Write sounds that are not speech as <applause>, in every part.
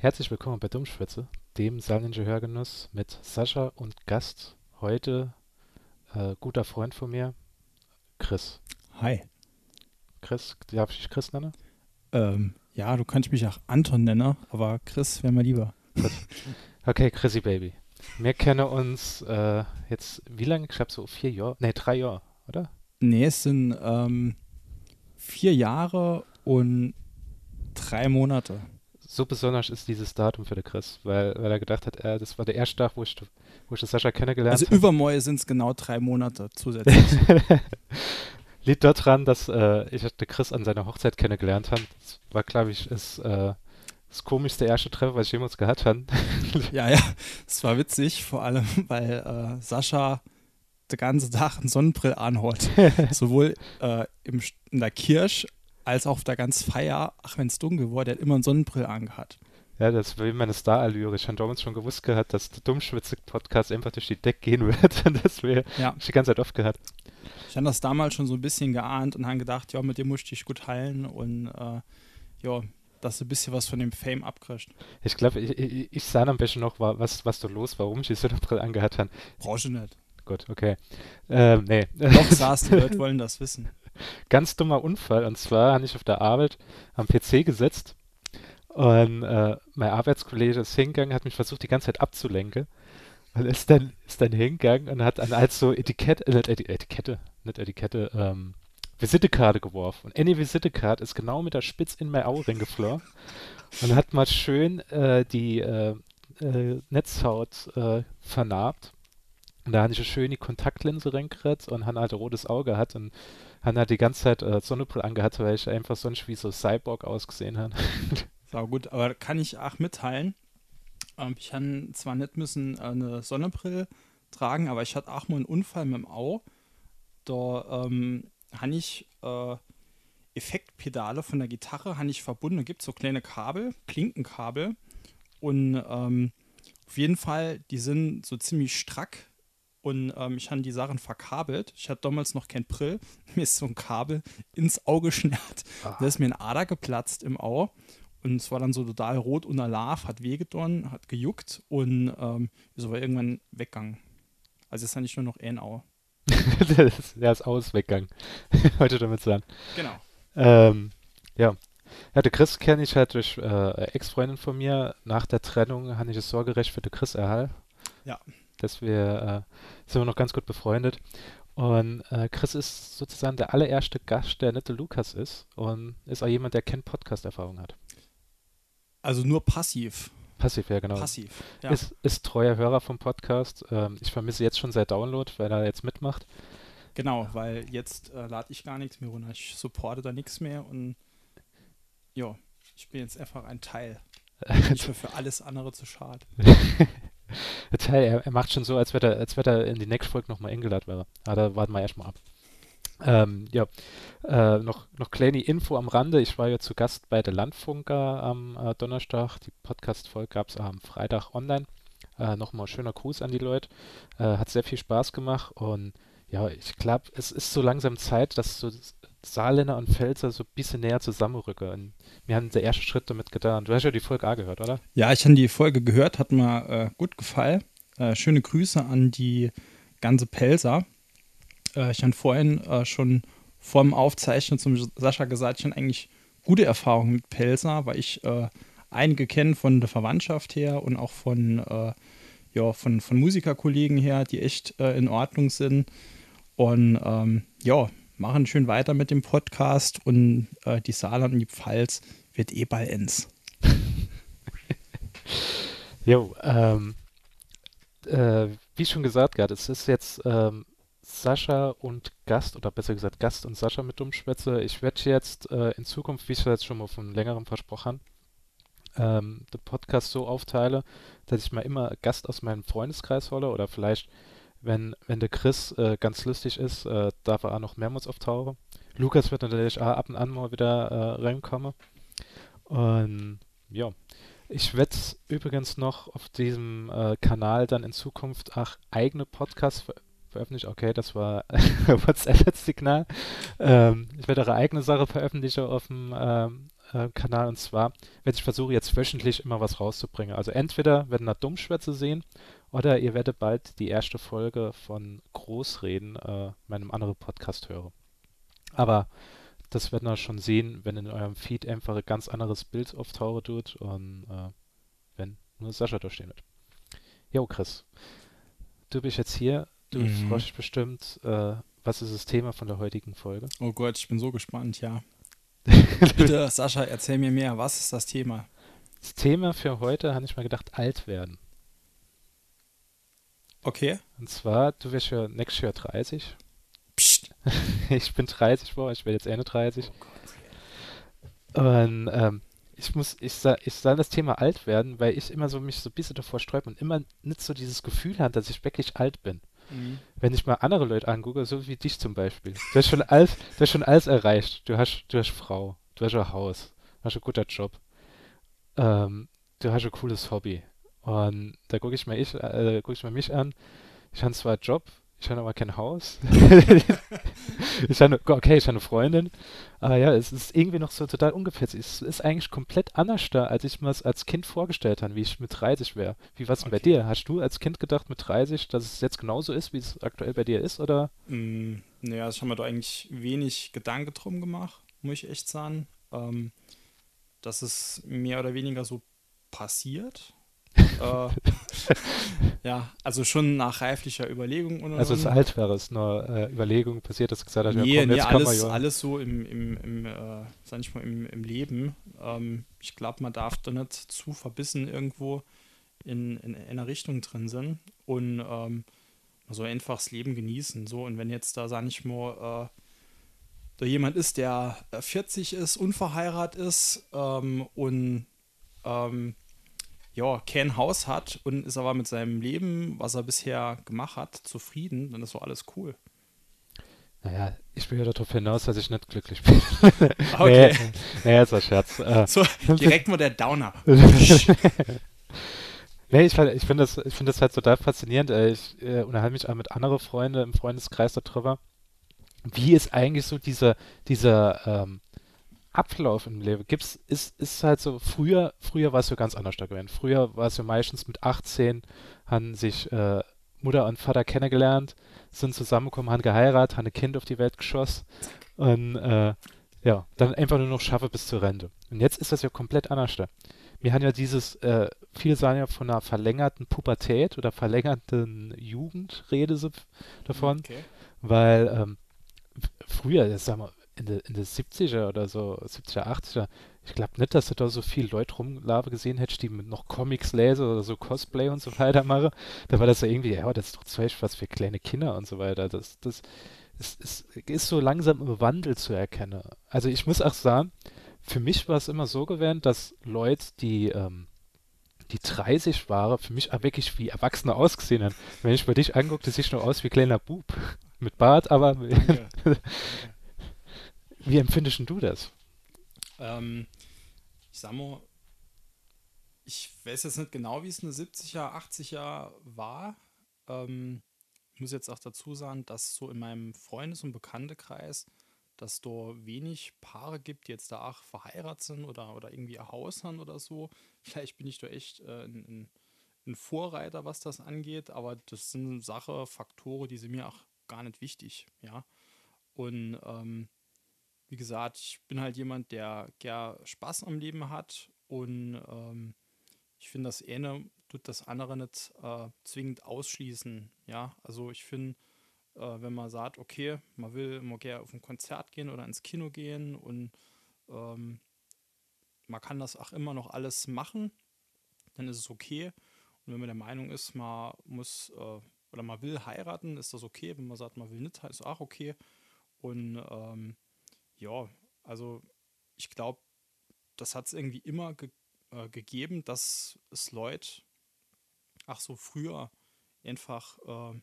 Herzlich willkommen bei Dummschwätze, dem Saarländische Hörgenuss mit Sascha und Gast. Heute äh, guter Freund von mir, Chris. Hi. Chris, darf ich dich Chris nennen? Ähm, ja, du kannst mich auch Anton nennen, aber Chris wäre mir lieber. <laughs> Okay, Chrissy Baby. Wir kennen uns äh, jetzt, wie lange? Ich glaube so vier Jahre, nee, drei Jahre, oder? Nee, es sind ähm, vier Jahre und drei Monate. So besonders ist dieses Datum für den Chris, weil, weil er gedacht hat, äh, das war der erste Tag, wo ich, wo ich das Sascha kennengelernt Also habe. übermorgen sind es genau drei Monate zusätzlich. <laughs> Liegt daran, dass äh, ich den Chris an seiner Hochzeit kennengelernt habe. Das war, glaube ich, ist, äh, das komischste erste Treffen, was ich jemals gehabt habe. <laughs> ja, ja, es war witzig, vor allem, <laughs> weil äh, Sascha den ganzen Tag einen Sonnenbrill anhat. Sowohl äh, im, in der Kirche als auch auf der ganzen Feier. Ach, wenn es dunkel war, der hat immer einen Sonnenbrill angehabt. Ja, das war wie meine Star-Allüre. Ich habe damals schon gewusst gehabt, dass der Dummschwitze-Podcast einfach durch die Deck gehen <laughs> wird. Und das wäre Ja. ich die ganze Zeit oft gehabt. Ich habe das damals schon so ein bisschen geahnt und habe gedacht, ja, mit dem musste ich gut heilen und äh, ja, dass du ein bisschen was von dem Fame abkriegst. Ich glaube, ich, ich, ich sah am besten noch, wa- was, was da los war, warum ich die Sonnenbrille angehabt habe. Brauchst du nicht. Gut, okay. Ähm, nee. Doch saß, die Leute wollen das wissen. <laughs> ganz dummer Unfall. Und zwar habe ich auf der Arbeit am PC gesetzt und äh, mein Arbeitskollege ist hingegangen, hat mich versucht, die ganze Zeit abzulenken. Und ist dann, ist dann hingegangen und hat an als so Etikette, äh, Etikette, nicht Etikette, ähm, Visitekarte geworfen. Und eine Visitekarte ist genau mit der Spitz in mein Auge reingeflogen und hat mal schön äh, die äh, äh, Netzhaut äh, vernarbt. Und da hatte ich eine schöne Kontaktlinse reingekriegt und han halt ein rotes Auge hat und han halt die ganze Zeit äh, Sonnenbrille angehabt, weil ich einfach sonst wie so Cyborg ausgesehen habe. <laughs> Sau gut, aber kann ich auch mitteilen. Ähm, ich habe zwar nicht müssen äh, eine Sonnenbrille tragen, aber ich hatte auch mal einen Unfall mit dem Au. Da ähm, habe ich äh, Effektpedale von der Gitarre ich verbunden. Da gibt es so kleine Kabel, Klinkenkabel. Und ähm, auf jeden Fall, die sind so ziemlich strack. Und ähm, ich habe die Sachen verkabelt. Ich hatte damals noch kein Brill. <laughs> Mir ist so ein Kabel ins Auge geschnärt. Da ist mir ein Ader geplatzt im Au. Und es war dann so total rot und Alarv, hat wehgetan, hat gejuckt und ähm, ist aber irgendwann weggegangen. Also jetzt habe ich nur noch ein Au. <laughs> das ist, der ist aus weggegangen. <laughs> Heute damit sagen. Genau. Ähm, ja. Ja, der Chris kenne ich halt durch äh, Ex-Freundin von mir. Nach der Trennung habe ich das Sorgerecht für den Chris erhalten. Ja. Dass wir, äh, sind wir noch ganz gut befreundet. Und äh, Chris ist sozusagen der allererste Gast, der der Lukas ist. Und ist auch jemand, der keine Podcast-Erfahrung hat. Also nur passiv. Passiv, ja, genau. Passiv. Ja. Ist, ist treuer Hörer vom Podcast. Ähm, ich vermisse jetzt schon seit Download, weil er jetzt mitmacht. Genau, weil jetzt äh, lade ich gar nichts mehr runter. Ich supporte da nichts mehr und ja, ich bin jetzt einfach ein Teil. Ich <laughs> bin für alles andere zu schade. <laughs> Teil, er, er macht schon so, als wäre er, wäre er in die nächste Folge nochmal eingeladen wäre. Aber da warten wir erstmal ab. Ähm, ja, äh, noch, noch kleine Info am Rande. Ich war ja zu Gast bei der Landfunker am äh, Donnerstag. Die Podcast-Folge gab es am Freitag online. Äh, Nochmal schöner Gruß an die Leute. Äh, hat sehr viel Spaß gemacht und ja, ich glaube, es ist so langsam Zeit, dass so Saarländer und Pfälzer so ein bisschen näher zusammenrücken. Und wir haben den ersten Schritt damit getan. Du hast ja die Folge A gehört, oder? Ja, ich habe die Folge gehört, hat mir äh, gut gefallen. Äh, schöne Grüße an die ganze Pelzer. Äh, ich habe vorhin äh, schon vor dem Aufzeichnen zum Sascha gesagt, ich habe eigentlich gute Erfahrungen mit Pelzer, weil ich äh, einige kenne von der Verwandtschaft her und auch von, äh, ja, von, von Musikerkollegen her, die echt in Ordnung sind. Und ähm, ja, machen schön weiter mit dem Podcast und äh, die Saarland und die Pfalz wird eh bald ends. <laughs> Jo, ähm, äh, wie schon gesagt, Gerd, es ist jetzt ähm, Sascha und Gast, oder besser gesagt Gast und Sascha mit Dummschwätze. Ich werde jetzt äh, in Zukunft, wie ich es jetzt schon mal von längerem versprochen ähm, den Podcast so aufteile, dass ich mal immer Gast aus meinem Freundeskreis hole oder vielleicht, wenn, wenn der Chris äh, ganz lustig ist, äh, darf er auch noch mehrmals auftauchen. Lukas wird natürlich auch ab und an mal wieder äh, reinkommen. Und ja, ich werde übrigens noch auf diesem äh, Kanal dann in Zukunft auch eigene Podcasts ver veröffentlichen. Okay, das war <laughs> WhatsApp-Signal. Ähm, ich werde auch eigene Sache veröffentlichen auf dem ähm, äh, Kanal und zwar werde ich versuchen, jetzt wöchentlich immer was rauszubringen. Also entweder werden da Dummschwätze sehen oder ihr werdet bald die erste Folge von Großreden, äh, meinem anderen Podcast hören. Aber das werden wir schon sehen, wenn in eurem Feed einfach ein ganz anderes Bild auftauchen tut und äh, wenn nur Sascha durchstehen wird. Jo, Chris, du bist jetzt hier, du mhm. freust dich bestimmt. Äh, was ist das Thema von der heutigen Folge? Oh Gott, ich bin so gespannt, ja. <laughs> Bitte, Sascha, erzähl mir mehr. Was ist das Thema? Das Thema für heute, habe ich mal gedacht, alt werden. Okay. Und zwar, du wirst ja nächstes Jahr 30. Psst. <laughs> ich bin 30 vor, ich werde jetzt Ende 30. Oh und ähm, ich muss, ich sag, ich soll das Thema alt werden, weil ich immer so mich so ein bisschen davor sträube und immer nicht so dieses Gefühl habe, dass ich wirklich alt bin. Mhm. Wenn ich mal andere Leute angucke, so wie dich zum Beispiel. Du hast schon alles, du hast schon alles erreicht. Du hast, du hast Frau, du hast ein Haus, du hast einen guten Job, ähm, du hast ein cooles Hobby. Und da gucke ich mal ich, äh, gucke ich mal mich an. Ich habe zwar einen Job, ich habe aber kein Haus. <laughs> ich habe, okay, ich habe eine Freundin. Aber ja, es ist irgendwie noch so total ungefähr. Es ist eigentlich komplett anders da, als ich mir es als Kind vorgestellt habe, wie ich mit 30 wäre. Wie war es okay. bei dir? Hast du als Kind gedacht mit 30, dass es jetzt genauso ist, wie es aktuell bei dir ist, oder? Mm, naja, also ich habe mir da eigentlich wenig Gedanken drum gemacht, muss ich echt sagen. Ähm, dass es mehr oder weniger so passiert äh, ja, also schon nach reiflicher Überlegung. Und, also es ist alt wäre es nur äh, Überlegung passiert, dass gesagt hat, nee, ja, komm, nee, alles, wir, alles so im, im, im äh, sag ich mal, im, im Leben. Ähm, ich glaube, man darf da nicht zu verbissen irgendwo in, in, in einer Richtung drin sein und ähm, man soll einfach das Leben genießen. So, und wenn jetzt da, sag ich mal, äh, da jemand ist, der 40 ist, unverheiratet ist ähm, und ähm, ja, kein Haus hat und ist aber mit seinem Leben, was er bisher gemacht hat, zufrieden, dann ist so alles cool. Naja, ich will ja darauf hinaus, dass ich nicht glücklich bin. <laughs> Okay. nee, naja, ist ein Scherz. Äh, <laughs> so, direkt mal der Downer. <laughs> nee, ich, ich finde das, find das halt total faszinierend. Äh, ich äh, unterhalte mich auch mit anderen Freunden im Freundeskreis darüber, wie ist eigentlich so dieser, dieser ähm, Ablauf im Leben gibt's, ist, ist halt so, früher, früher war es so ganz anders da gewesen. Früher war es ja meistens mit 18, haben sich äh, Mutter und Vater kennengelernt, sind zusammengekommen, haben geheiratet, haben ein Kind auf die Welt geschossen und äh, ja, dann einfach nur noch schaffe bis zur Rente. Und jetzt ist das ja komplett anders da. Wir haben ja dieses, äh, viele sagen ja von einer verlängerten Pubertät oder verlängerten Jugend, rede davon, okay. weil ähm, früher, sag mal, in den in de 70er oder so, 70er, 80er, ich glaube nicht, dass du da so viele Leute rumlaufen gesehen hättest, die noch Comics lesen oder so Cosplay und so weiter machen. Da war das ja irgendwie, ja, das ist doch zum was für kleine Kinder und so weiter. Das, das ist, ist, ist so langsam im Wandel zu erkennen. Also ich muss auch sagen, für mich war es immer so gewesen, dass Leute, die, ähm, die 30 waren, für mich auch wirklich wie Erwachsene ausgesehen haben. Wenn ich bei dich angucke, du siehst nur aus wie kleiner Bub. <laughs> Mit Bart, aber <laughs> Wie empfindest du das? Ähm, ich sag mal, ich weiß jetzt nicht genau, wie es in den 70er, 80er war. Ähm, ich muss jetzt auch dazu sagen, dass so in meinem Freundes- und Bekanntekreis, dass da wenig Paare gibt, die jetzt da auch verheiratet sind oder, oder irgendwie ein Haus haben oder so. <laughs> Vielleicht bin ich da echt äh, ein, ein, Vorreiter, was das angeht, aber das sind Sache, Faktoren, die sind mir auch gar nicht wichtig, ja. Und ähm, wie gesagt, ich bin halt jemand, der gern Spaß am Leben hat und ähm, ich finde, das eine tut das andere nicht äh, zwingend ausschließen. Ja, also ich finde, äh, wenn man sagt, okay, man will mal gerne auf ein Konzert gehen oder ins Kino gehen und ähm, man kann das auch immer noch alles machen, dann ist es okay. Und wenn man der Meinung ist, man muss äh, oder man will heiraten, ist das okay. Wenn man sagt, man will nicht, ist auch okay. Und ähm, ja, also ich glaube, das hat es irgendwie immer ge äh, gegeben, dass es Leute, ach so früher einfach, äh,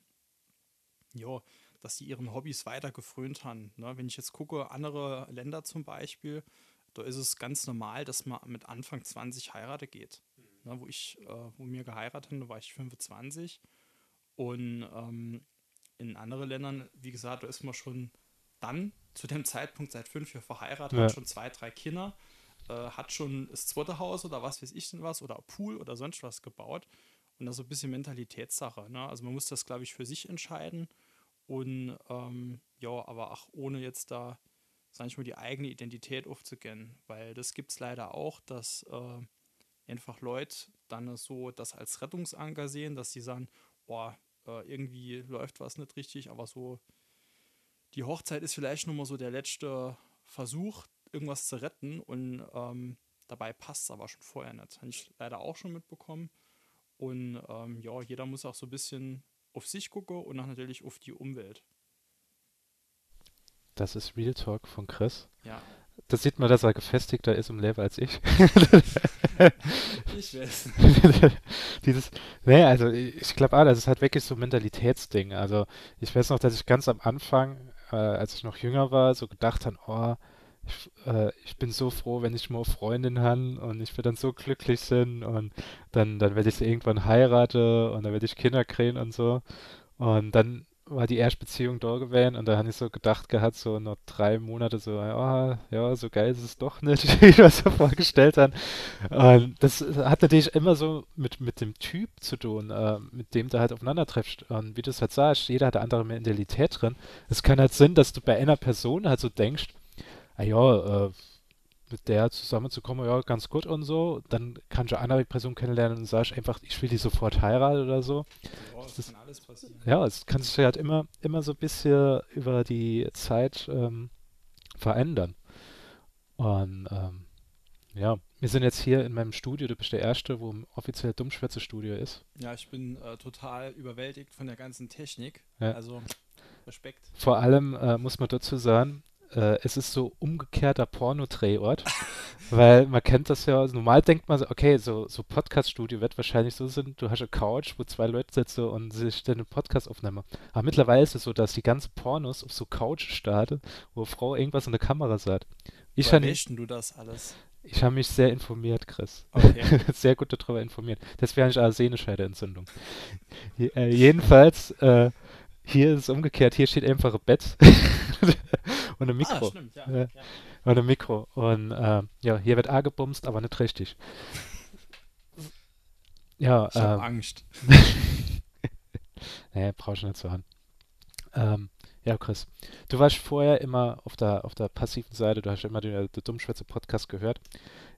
ja, dass die ihren Hobbys weiter gefrönt haben. Ne? Wenn ich jetzt gucke, andere Länder zum Beispiel, da ist es ganz normal, dass man mit Anfang 20 heiratet geht. Ne? Wo ich, äh, wo mir geheiratet habe, war ich 25. Und ähm, in anderen Ländern, wie gesagt, da ist man schon dann zu dem Zeitpunkt seit fünf Jahren verheiratet, ja. hat schon zwei, drei Kinder. äh, hat schon das zweite Haus oder was weiß ich denn was oder Pool oder sonst was gebaut. Und das ist so ein bisschen Mentalitätssache. Ne? Also man muss das, glaube ich, für sich entscheiden. Und ähm, ja, aber auch ohne jetzt da, sag ich mal, die eigene Identität aufzugehen. Weil das gibt es leider auch, dass äh, einfach Leute dann so das als Rettungsanker sehen, dass sie sagen, boah, äh, irgendwie läuft was nicht richtig, aber so die Hochzeit ist vielleicht nur mal so der letzte Versuch, irgendwas zu retten und ähm, dabei passt es aber schon vorher nicht. Habe ich leider auch schon mitbekommen. Und ähm, ja, jeder muss auch so ein bisschen auf sich gucken und auch natürlich auf die Umwelt. Das ist Real Talk von Chris. Ja. Das sieht man, dass er gefestigter ist im Leben als ich. ich weiß. <laughs> Dieses, nee, also ich glaube, ah, das ist halt wirklich so ein Mentalitätsding. Also ich weiß noch, dass ich ganz am Anfang, äh, als ich noch jünger war, so gedacht habe, oh, ich, äh, ich bin so froh, wenn ich mal Freundin habe und ich werde dann so glücklich sein und dann, dann werde ich sie irgendwann heiraten und dann werde ich Kinder kriegen und so. Und dann war die erste Beziehung da gewesen und da habe ich so gedacht gehabt, so noch drei Monate so, oh, ja, so geil ist es doch nicht, <laughs> wie ich mir so vorgestellt habe. Und das hat natürlich immer so mit, mit dem Typ zu tun, äh, mit dem du halt aufeinander triffst. Und wie du es halt sagst, jeder hat eine andere Mentalität drin. Es kann halt Sinn, dass du bei einer Person halt so denkst, ah ja, äh, mit der zusammenzukommen, ja, ganz gut und so. Dann kannst du eine andere Person kennenlernen und sagst einfach, ich will die sofort heiraten oder so. Ja, das, das kann alles passieren. Ja, es kann sich halt immer, immer so ein bisschen über die Zeit ähm, verändern. Und ähm, ja, wir sind jetzt hier in meinem Studio. Du bist der Erste, wo offiziell Dummschwätze-Studio ist. Ja, ich bin äh, total überwältigt von der ganzen Technik. Ja. Also Respekt. Vor allem äh, muss man dazu sagen, äh, es ist so umgekehrter Porno-Drehort, <laughs> weil man kennt das ja, also normal denkt man so, okay, so, so Podcast-Studio wird wahrscheinlich so sein, du hast eine Couch, wo zwei Leute sitzen und sich dann einen Podcast aufnehmen. Aber mittlerweile ist es so, dass die ganzen Pornos auf so Couch starten, wo eine Frau irgendwas in der Kamera sagt. Ich Woher du das alles? Ich habe mich sehr informiert, Chris. Okay. <laughs> sehr gut darüber informiert. Das wäre eine Sehnescheidenentzündung. äh, jedenfalls, äh, hier ist es umgekehrt. Hier steht einfach ein Bett <laughs> und ein Mikro. Ah, stimmt, ja, ja. Und ein Mikro. Und äh, ja, hier wird A gebumst, aber nicht richtig. <laughs> Ja, ich ähm, Angst. <laughs> nee, brauchst du nicht zu haben. Ähm, ja, Chris, du warst vorher immer auf der, auf der passiven Seite, du hast immer den, den Dummschwätze-Podcast gehört.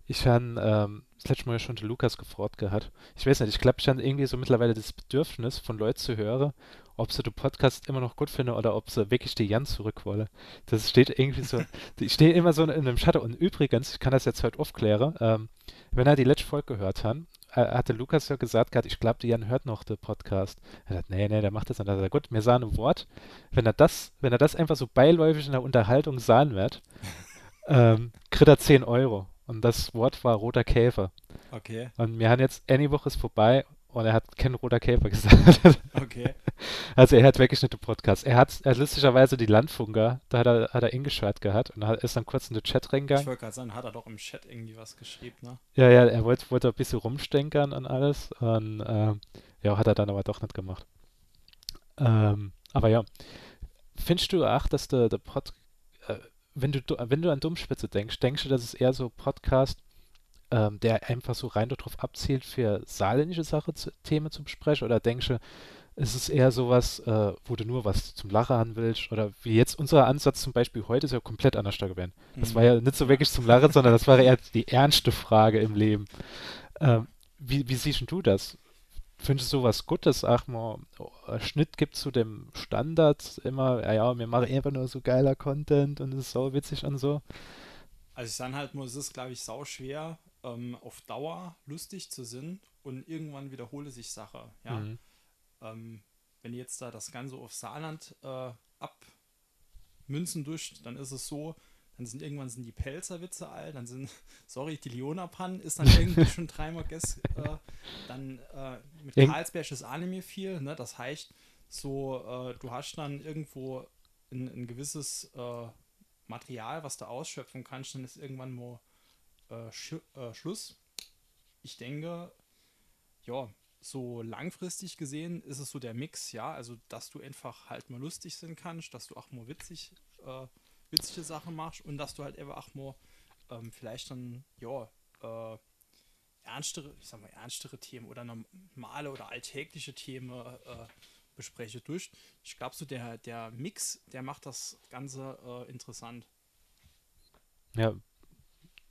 Ich habe ähm, das letzte Mal ja schon den Lukas gefragt gehabt. Ich weiß nicht, ich glaube, ich habe irgendwie so mittlerweile das Bedürfnis, von Leuten zu hören, ob sie den Podcast immer noch gut finden oder ob sie wirklich die Jan zurück wollen. Das steht irgendwie so, <laughs> ich stehe immer so in einem Schatten. Und übrigens, ich kann das jetzt heute aufklären, ähm, wenn er die letzte Folge gehört hat, äh, hatte Lukas ja gesagt gehabt, ich glaube, die Jan hört noch den Podcast. Er hat, nee, nee, der macht das nicht. Er hat gut, mir sah ein Wort, wenn er das, wenn er das einfach so beiläufig in der Unterhaltung sahen wird, <laughs> ähm, kriegt er 10 Euro. Und das Wort war roter Käfer. Okay. Und wir haben jetzt, eine Woche ist vorbei und er hat kein roter Käfer <laughs> gesagt. Okay. Also er hat weggeschnittene Podcast. Er hat, er hat lustigerweise die Landfunker, da hat er, hat er eingeschaltet gehabt und ist dann kurz in den Chat reingegangen. Ich wollte gerade sagen, hat er doch im Chat irgendwie was geschrieben, ne? Ja, ja, er wollte, wollte ein bisschen rumstenkern und alles und ähm, ja, hat er dann aber doch nicht gemacht. Ähm, aber ja, findest du auch, dass der, der Pod, äh, wenn du, wenn du an Dummspitze denkst, denkst du, dass es eher so Podcast ähm, der einfach so rein darauf abzielt, für saarländische Sache zu, Themen zu besprechen? Oder denkst du, ist es eher sowas, äh, wo du nur was zum Lachen haben willst? Oder wie jetzt unser Ansatz zum Beispiel heute ist ja komplett anders gewesen. Das mhm. war ja nicht so wirklich zum Lachen, sondern das war eher die ernste Frage im Leben. Ähm, wie, wie siehst du das? Findest du sowas Gutes? Ach mal, oh, Schnitt gibt zu dem Standard immer, ja, ja, wir machen einfach nur so geiler Content und es ist so witzig und so. Also ich sage halt nur, es ist, glaube ich, sau schwer, ähm, auf Dauer lustig zu sind und irgendwann wiederhole sich Sache. Ja? Mhm. Ähm, wenn jetzt da das Ganze auf Saarland äh, abmünzen durch, dann ist es so, dann sind irgendwann sind die Pelzerwitze alt, dann sind, <laughs> sorry, die Leonapan ist dann <laughs> irgendwie schon dreimal gess, äh, dann äh, mit Karlsberg ist Anime viel, ne? Das heißt, so, äh, du hast dann irgendwo ein, ein gewisses äh, Material, was du ausschöpfen kannst, dann ist irgendwann mal äh, Sch äh, Schluss. Ich denke, ja, so langfristig gesehen ist es so der Mix, ja, also dass du einfach halt mal lustig sein kannst, dass du auch mal witzig, äh, witzige Sachen machst und dass du halt einfach auch mal ähm, vielleicht dann, ja, äh, ernstere, ich sag mal, ernstere Themen oder normale oder alltägliche Themen äh, bespreche durch. Ich glaube, so der, der Mix, der macht das Ganze äh, interessant. Ja,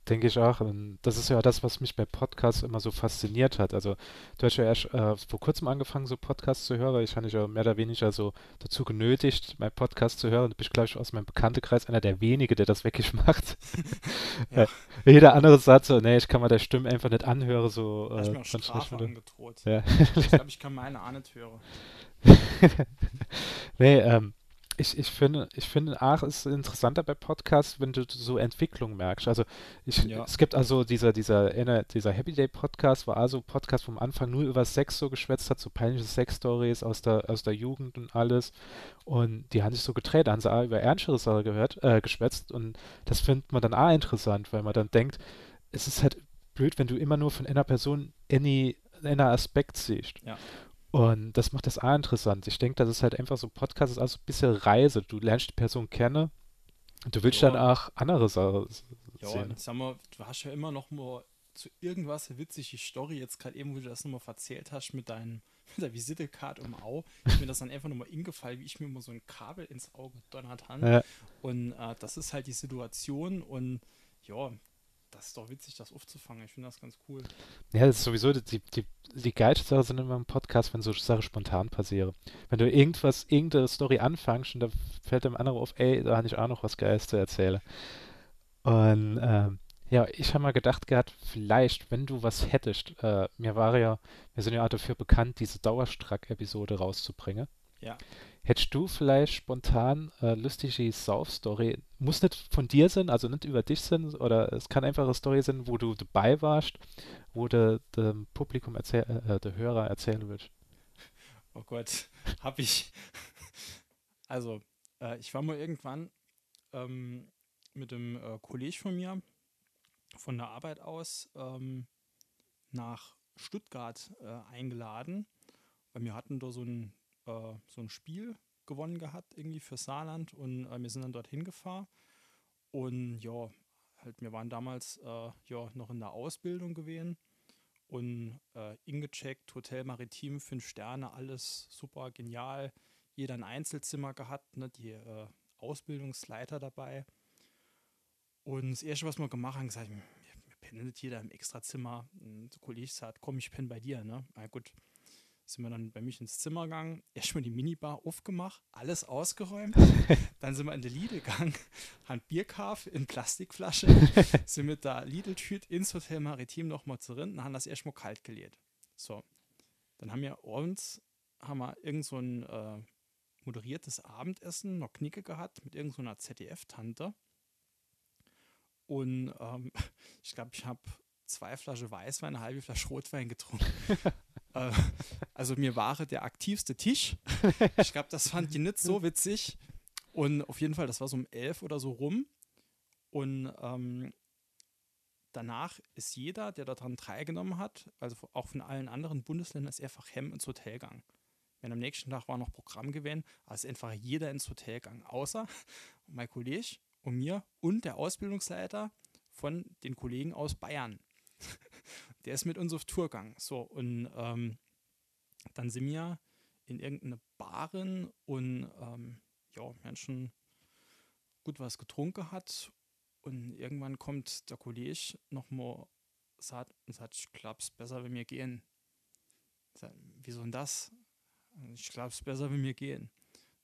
denke ich auch. Und das ist ja das, was mich bei Podcasts immer so fasziniert hat. Also du hast ja erst äh, vor kurzem angefangen, so Podcasts zu hören. Ich habe dich ja mehr oder weniger so dazu genötigt, mein Podcast zu hören. Du bist, glaube ich, aus meinem Bekanntenkreis einer der wenigen, der das wirklich <laughs> macht. <laughs> ja. äh, jeder andere sagt so, nee, ich kann mal der Stimme einfach nicht anhören. So, äh, mir auch Strafe angedroht. Ja. ich glaube, ich kann meine auch nicht hören. <laughs> nee, ähm, ich, ich finde, ich finde, ach, ist interessanter bei Podcasts, wenn du so Entwicklung merkst. Also ich, ja. es gibt also dieser, dieser, dieser Happy Day Podcast war also Podcast vom Anfang nur über Sex so geschwätzt hat, so peinliche Sex-Stories aus der, aus der Jugend und alles. Und die haben sich so gedreht, da haben sie auch über ernstere Sachen gehört, äh, geschwätzt und das findet man dann auch interessant, weil man dann denkt, es ist halt blöd, wenn du immer nur von einer Person any, einer Aspekt siehst. Ja. Und das macht das auch interessant. Ich denke, das ist halt einfach so Podcast ist also ein bisschen Reise. Du lernst die Person kennen und du willst ja. dann auch andere Sachen ja, sehen. Ja, sag mal, du hast ja immer noch mal zu irgendwas eine witzige Story, jetzt gerade eben, wo du das nochmal erzählt hast mit, deinem, <laughs> mit der Visitekarte um Au, ist mir das dann einfach nochmal ingefallen, wie ich mir immer so ein Kabel ins Auge donnert habe. Ja. Und äh, das ist halt die Situation und ja, das ist doch witzig, das aufzufangen. Ich finde das ganz cool. Ja, das ist sowieso die, die, die geilste Sache sind immer im Podcast, wenn so Sachen spontan passieren. Wenn du irgendwas, irgendeine Story anfängst und da fällt dem anderen auf, ey, da habe ich auch noch was Geiles zu erzählen. Und ähm, ja, ich habe mal gedacht gehabt, vielleicht, wenn du was hättest, äh, mir war ja, wir sind ja auch dafür bekannt, diese Dauerstrack-Episode rauszubringen. Ja. Hättest du vielleicht spontan äh, lustige Sauf-Story, muss nicht von dir sein, also nicht über dich sein, oder es kann einfach eine Story sein, wo du dabei warst, wo der dem Publikum erzähl, äh, äh, der Hörer erzählen wird. Oh Gott, <laughs> hab ich. Also, äh, ich war mal irgendwann ähm, mit einem äh, Kollege von mir von der Arbeit aus ähm, nach Stuttgart äh, eingeladen, weil wir hatten da so ein äh, so ein Spiel gewonnen gehabt, irgendwie für Saarland und äh, wir sind dann dorthin gefahren. Und ja, halt, wir waren damals äh, ja noch in der Ausbildung gewesen und äh, ingecheckt, Hotel Maritim, fünf Sterne, alles super genial. Jeder ein Einzelzimmer gehabt, ne, die äh, Ausbildungsleiter dabei. Und das erste, was wir gemacht haben, gesagt, wir, wir pennen nicht jeder im Extrazimmer. Der Kollege sagt, komm, ich penne bei dir. Ne? Na gut, sind wir dann bei mich ins Zimmer gegangen, erstmal die Minibar aufgemacht, alles ausgeräumt. <laughs> dann sind wir in die Lidl gegangen, <laughs> haben Bierkauf in Plastikflasche, <laughs> sind mit der Lidl-Tüte ins Hotel Maritim nochmal zurück und haben das erstmal kalt geleert. So, dann haben wir uns, haben wir irgend so ein äh, moderiertes Abendessen, noch Knicke gehabt mit irgendeiner so ZDF-Tante. Und ähm, ich glaube, ich habe zwei Flaschen Weißwein, eine halbe Flasche Rotwein getrunken. Äh, also mir war der aktivste Tisch. <laughs> Ich glaube, das fand die nicht so witzig. Und auf jeden Fall, das war so um elf oder so rum. Und ähm, danach ist jeder, der daran teilgenommen hat, also auch von allen anderen Bundesländern, ist einfach Hemm ins Hotel gegangen. Wenn am nächsten Tag war noch Programm gewesen, also einfach jeder ins Hotel gegangen, außer mein Kollege und mir und der Ausbildungsleiter von den Kollegen aus Bayern der ist mit uns auf Tour gegangen. So, und ähm, dann sind wir in irgendeine Barin und ähm, ja, Menschen gut was getrunken hat. Und irgendwann kommt der Kollege nochmal sagt, sagt, ich glaube es besser, wenn wir gehen. Sag, Wieso denn das? Ich glaube es besser, wenn wir gehen.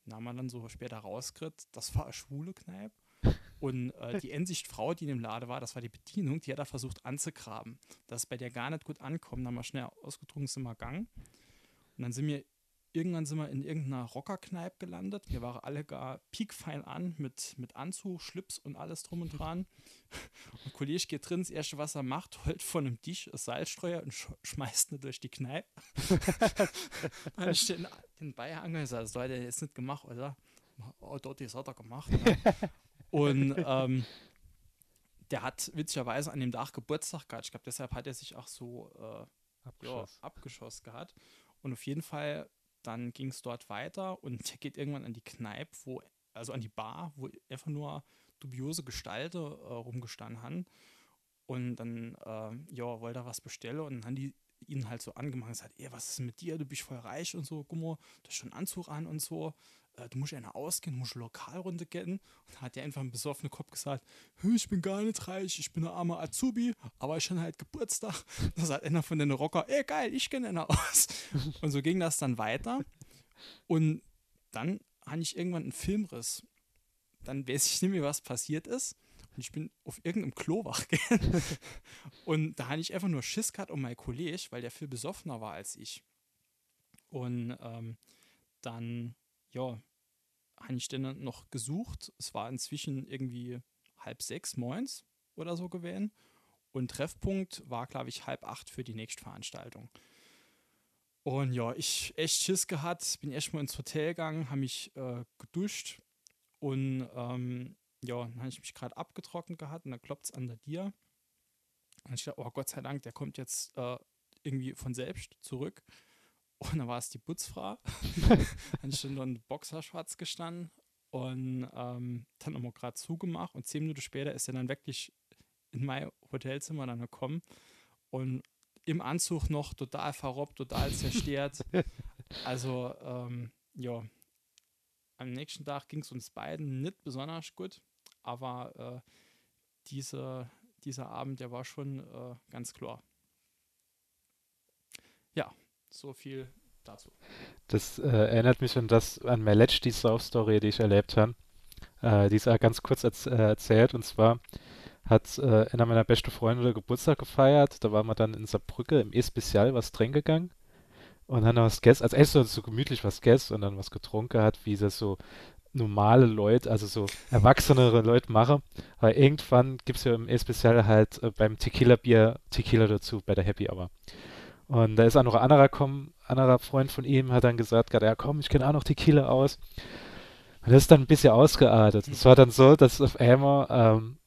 Dann haben wir dann so später rausgekriegt, das war eine schwule Kneipe. Und äh, <laughs> die Endsichtfrau, die in dem Lade war, das war die Bedienung, die hat da versucht anzugraben. Das ist bei der gar nicht gut ankommen. Dann haben wir schnell ausgetrunken, sind wir gegangen. Und dann sind wir, irgendwann sind wir in irgendeiner Rockerkneipe gelandet. Wir waren alle gar piekfein an, mit, mit Anzug, Schlips und alles drum und dran. <laughs> Und ein Kollege geht drin, das erste, was er macht, holt von einem Tisch das Salzstreuer und sch schmeißt ihn durch die Kneipe. <laughs> dann ich den, den Beihang gesagt, das hat er jetzt nicht gemacht, oder? Oh, dort ist hat er gemacht. Ne? Und ähm, der hat witzigerweise an dem Tag Geburtstag gehabt. Ich glaube, deshalb hat er sich auch so äh, abgeschossen. Ja, abgeschossen gehabt. Und auf jeden Fall, dann ging es dort weiter und der geht irgendwann an die Kneipe, wo, also an die Bar, wo einfach nur dubiose Gestalten äh, rumgestanden haben. Und dann, äh, ja, wollte er was bestellen und dann haben die ihn halt so angemacht und gesagt, ey, was ist mit dir? Du bist voll reich und so, guck mal, du hast schon einen Anzug an und so. Äh, du musst einer ausgehen, du musst Lokalrunde gehen. Und dann hat er einfach einen besoffenen Kopf gesagt, ich bin gar nicht reich, ich bin ein armer Azubi, aber ich habe halt Geburtstag. <laughs> Da sagt einer von den Rocker, ey geil, ich kenne einer aus. Und so ging das dann weiter. Und dann habe ich irgendwann einen Filmriss. Dann weiß ich nicht mehr, was passiert ist. Und ich bin auf irgendeinem Klo <laughs> wach und da hatte ich einfach nur Schiss gehabt um mein Kollege, weil der viel besoffener war als ich. Und ähm, dann, ja, habe ich den noch gesucht. Es war inzwischen irgendwie halb sechs moins oder so gewesen. Und Treffpunkt war, glaube ich, halb acht für die nächste Veranstaltung. Und ja, ich echt Schiss gehabt, bin erstmal ins Hotel gegangen, habe mich äh, geduscht und ähm, ja, dann habe ich mich gerade abgetrocknet gehabt und dann klopft es an der Dir. Und ich dachte, oh Gott sei Dank, der kommt jetzt äh, irgendwie von selbst zurück. Und dann war es die Putzfrau. <laughs> dann ist dann ein Boxerschwarz gestanden und ähm, dann nochmal gerade zugemacht. Und zehn Minuten später ist er dann wirklich in mein Hotelzimmer dann gekommen und im Anzug noch total verrobbt, total zerstört. <laughs> also, ähm, ja, am nächsten Tag ging es uns beiden nicht besonders gut, aber äh, diese, dieser Abend, der war schon äh, ganz klar. Ja, so viel dazu. Das äh, erinnert mich an das, an meine letzte Sauf-Story, die ich erlebt habe. Äh, die ist ganz kurz erz äh, erzählt und zwar hat äh, einer meiner besten Freunde Geburtstag gefeiert. Da waren wir dann in Saarbrücke im E-Spezial was drin gegangen und dann was gegessen, also erst so, so gemütlich was gegessen und dann was getrunken hat, wie das so normale Leute, also so erwachsenere Leute machen. Aber irgendwann gibt es ja im E-Spezial halt äh, beim Tequila-Bier Tequila dazu, bei der Happy Hour. Und da ist auch noch ein anderer, komm, anderer Freund von ihm, hat dann gesagt, ja komm, ich kenne auch noch Tequila aus. Und das ist dann ein bisschen ausgeartet. Es war dann so, dass auf einmal ähm,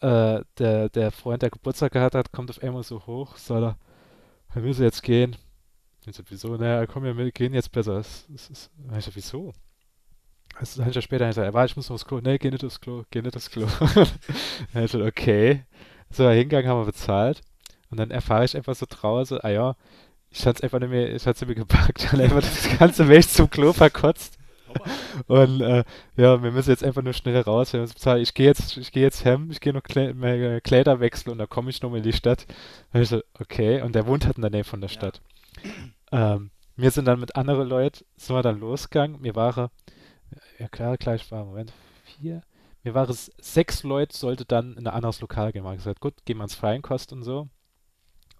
äh, der, der Freund, der Geburtstag gehabt hat, kommt auf einmal so hoch, soll er, wir müssen jetzt gehen. Ich so, wieso? Naja, komm, wir gehen jetzt besser. Ich so, wieso? Ist ein Jahr später, ich so, war, ich muss noch aufs Klo. Nee, geh nicht aufs Klo, geh nicht aufs Klo. <laughs> ich so, okay. So, hingegangen, haben wir bezahlt. Und dann erfahre ich einfach so draußen, ah ja, ich hatte es einfach nicht mehr, ich hatte es mir gepackt <laughs> und einfach das ganze Weg zum Klo verkotzt. Und äh, ja, wir müssen jetzt einfach nur schnell raus. Ich gehe jetzt, ich gehe jetzt hem, ich gehe noch Klä Kleider wechseln und dann komme ich nochmal in die Stadt. Und ich so, okay. Und der wohnt halt in der Nähe von der Stadt. Ja. Ähm, wir sind dann mit anderen Leuten, sind wir dann losgegangen. Mir waren, ja klar, gleich war, Moment, vier. Mir waren es sechs Leute, sollte dann in ein anderes Lokal gehen. Haben gesagt, gut, gehen wir ins Feinkost und so.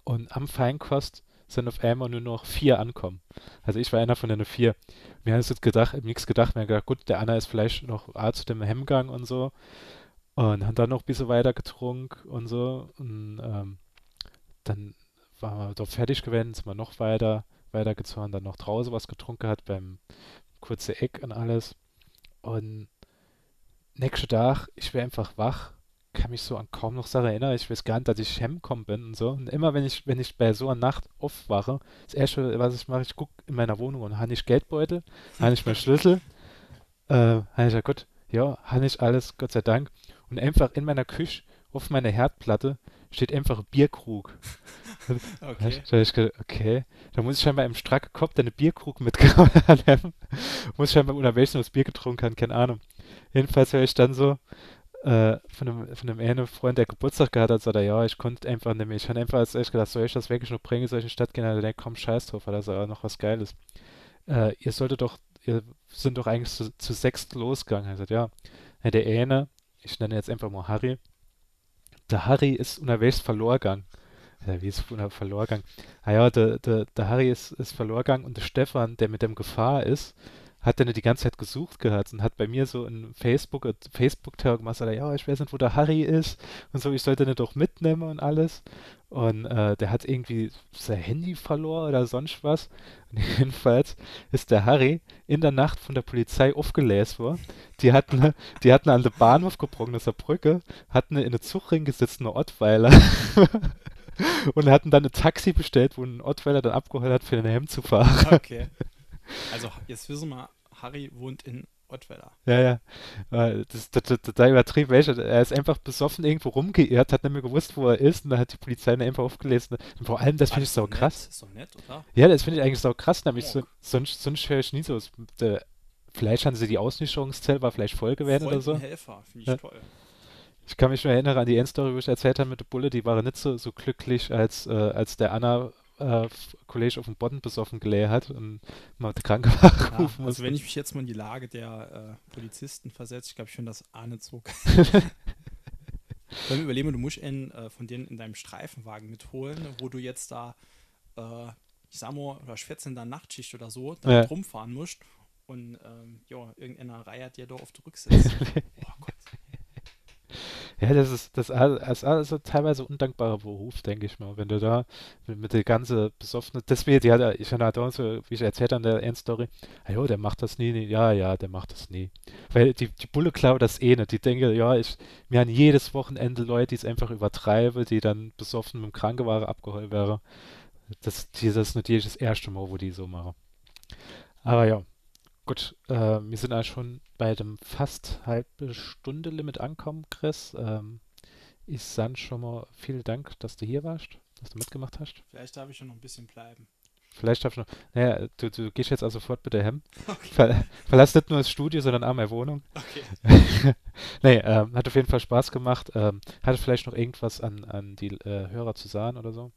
Und am Feinkost sind auf einmal nur noch vier ankommen. Also ich war einer von den vier. Wir haben uns jetzt gedacht, nichts gedacht, haben gedacht, gut, der Anna ist vielleicht noch A zu dem Hemmgang und so. Und haben dann noch ein bisschen weiter getrunken und so. Und ähm, dann waren wir dort fertig gewesen, sind wir noch weiter, weitergezogen, dann noch draußen was getrunken hat beim kurze Eck und alles. Und nächsten Tag, ich wäre einfach wach kann mich so an kaum noch Sachen erinnern. Ich weiß gar nicht, dass ich heimgekommen bin und so. Und immer wenn ich, wenn ich bei so einer Nacht aufwache, das erste, was ich mache, ich gucke in meiner Wohnung und habe ich Geldbeutel, habe ich meinen Schlüssel, äh, habe ich gesagt, gut, ja, habe ich alles, Gott sei Dank. Und einfach in meiner Küche auf meiner Herdplatte steht einfach ein Bierkrug. <laughs> okay. Da ich gedacht, okay, da muss ich scheinbar im stracken Kopf deine Bierkrug mitgenommen <laughs> haben. muss ich scheinbar unter welchem das Bier getrunken haben, keine Ahnung. Jedenfalls höre ich dann so, äh, von einem, von einem einen Freund, der Geburtstag gehabt hat, sagt er, ja, ich konnte einfach nicht mehr. Ich habe einfach als ehrlich gedacht, soll ich das wirklich noch bringen, soll ich in die Stadt gehen? Er denkt, komm, scheiß drauf, weil das ist noch was Geiles. Äh, ihr solltet doch, ihr sind doch eigentlich zu, zu sechst losgegangen. Er sagt, ja, ja der eine, ich nenne jetzt einfach mal Harry, der Harry ist unterwegs verloren gegangen. Ja, wie ist verloren gegangen? Ah ja, der, der, der Harry ist, ist verloren gegangen und der Stefan, der mit dem Gefahr ist, hat dann die ganze Zeit gesucht gehabt und hat bei mir so in Facebook, äh, Facebook-Tag gemacht, sagt, ja, ich weiß nicht, wo der Harry ist und so, ich sollte ihn doch mitnehmen und alles. Und äh, der hat irgendwie sein Handy verloren oder sonst was. Und <laughs> jedenfalls ist der Harry in der Nacht von der Polizei aufgelesen worden. Die hatten, die hatten an der Bahnhof gebrochen, aus der Brücke, hatten in der Zugring gesetzt, eine Ottweiler. <laughs> und hatten dann ein Taxi bestellt, wo ein Ottweiler dann abgeholt hat, für den Helm zu fahren. Okay. <laughs> Also, jetzt wissen wir, Harry wohnt in Ottweiler. Ja, ja. Das ist total total übertrieben. Er ist einfach besoffen irgendwo rumgeirrt, hat nicht mehr gewusst, wo er ist, und dann hat die Polizei ihn einfach aufgelesen. Und vor allem, das finde ich so nett, krass. Ist doch nett, oder? Ja, das finde ich eigentlich so krass, nämlich so, sonst höre ich nie so. es- Der, vielleicht haben sie die Ausnüchterungszelle, war vielleicht voll gewesen oder so. Helfer, finde ich Ja. toll. Ich kann mich nur erinnern an die Endstory, wo ich erzählt habe mit der Bulle, die waren nicht so, so glücklich, als, äh, als der Anna äh, Kollege auf dem Bodden besoffen gelegt hat und mal die Krankenwagen Ja, also musste. wenn ich mich jetzt mal in die Lage der äh, Polizisten versetze, ich glaube, ich finde das. Wenn wir überlegen, du musst einen äh, von denen in deinem Streifenwagen mitholen, wo du jetzt da, äh, ich sag mal, oder schwätze in der Nachtschicht oder so, da Ja. rumfahren musst und ähm, ja, irgendeiner reiert dir da auf die Rücksitz. <laughs> Ja, das ist das ist all- das ist alles so teilweise undankbarer Beruf, denke ich mal. Wenn du da mit, der ganze besoffene, deswegen, die hat, ich hatte auch so, wie ich erzählt habe in der Endstory, ah jo, der macht das nie, nie, ja, ja, der macht das nie. Weil die, die Bulle klaut das eh nicht. Die denken, ja, ich, wir haben jedes Wochenende Leute, die es einfach übertreiben, die dann besoffen mit dem Krankenwagen abgeholt wären. Das, das ist natürlich das erste Mal, wo die so machen. Aber ja, gut, äh, wir sind eigentlich schon bei dem fast halbe Stunde Limit ankommen, Chris. Ähm, ich sage schon mal vielen Dank, dass du hier warst, dass du mitgemacht hast. Vielleicht darf ich schon noch ein bisschen bleiben. Vielleicht darf ich noch, naja, du, du gehst jetzt also sofort bitte hem. <laughs> Okay. Ver, verlass nicht nur das Studio, sondern auch meine Wohnung. okay. <laughs> nee, ähm, hat auf jeden Fall Spaß gemacht. Ähm, hatte vielleicht noch irgendwas an, an die äh, Hörer zu sagen oder so?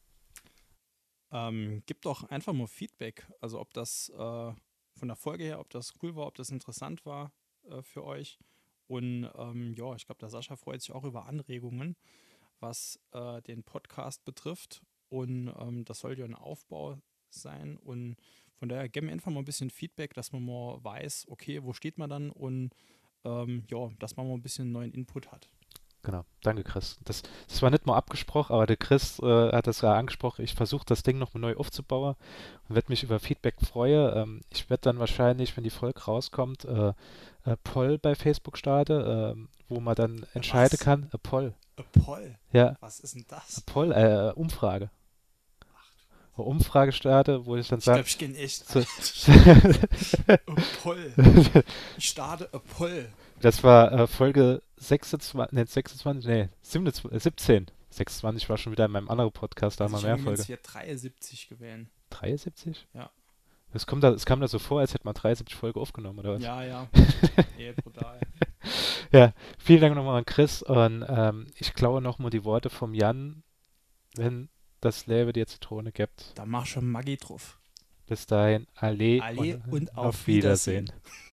Ähm, gib doch einfach mal Feedback. Also ob das äh, von der Folge her, ob das cool war, ob das interessant war äh, für euch. Und ähm, ja, ich glaube, der Sascha freut sich auch über Anregungen, was äh, den Podcast betrifft. Und ähm, das soll ja ein Aufbau sein. Und von daher geben wir einfach mal ein bisschen Feedback, dass man mal weiß, okay, wo steht man dann und ähm, ja, dass man mal ein bisschen neuen Input hat. Genau, danke Chris. Das, das war nicht mal abgesprochen, aber der Chris äh, hat das ja angesprochen. Ich versuche das Ding nochmal neu aufzubauen und werde mich über Feedback freuen. Ähm, ich werde dann wahrscheinlich, wenn die Folge rauskommt, äh, äh, Poll bei Facebook starten, ähm, wo man dann entscheiden Was? kann. Äh, Poll, A Poll, ja, was ist denn das? Poll, äh, Umfrage. Eine Umfrage starte, wo ich dann Ich glaube, sage, ich kenne echt. So- A <laughs> Poll. <laughs> Ich starte A Poll. Das war äh, Folge 26, nee, 26, nee, 27, äh, 17. 26 war schon wieder in meinem anderen Podcast, da haben wir Also mehr ich Folge. jetzt hier 73 gewählt. 73? Ja. Es, kommt da, es kam da so vor, als hätte man 73 Folge aufgenommen, oder was? Ja, ja. <laughs> Ey, brutal. Vielen Dank nochmal an Chris und ähm, ich klaue nochmal die Worte vom Jan, wenn das Leben dir Zitrone gibt. Da mach schon Maggi drauf. Bis dahin, alle, Alle und auf Wiedersehen.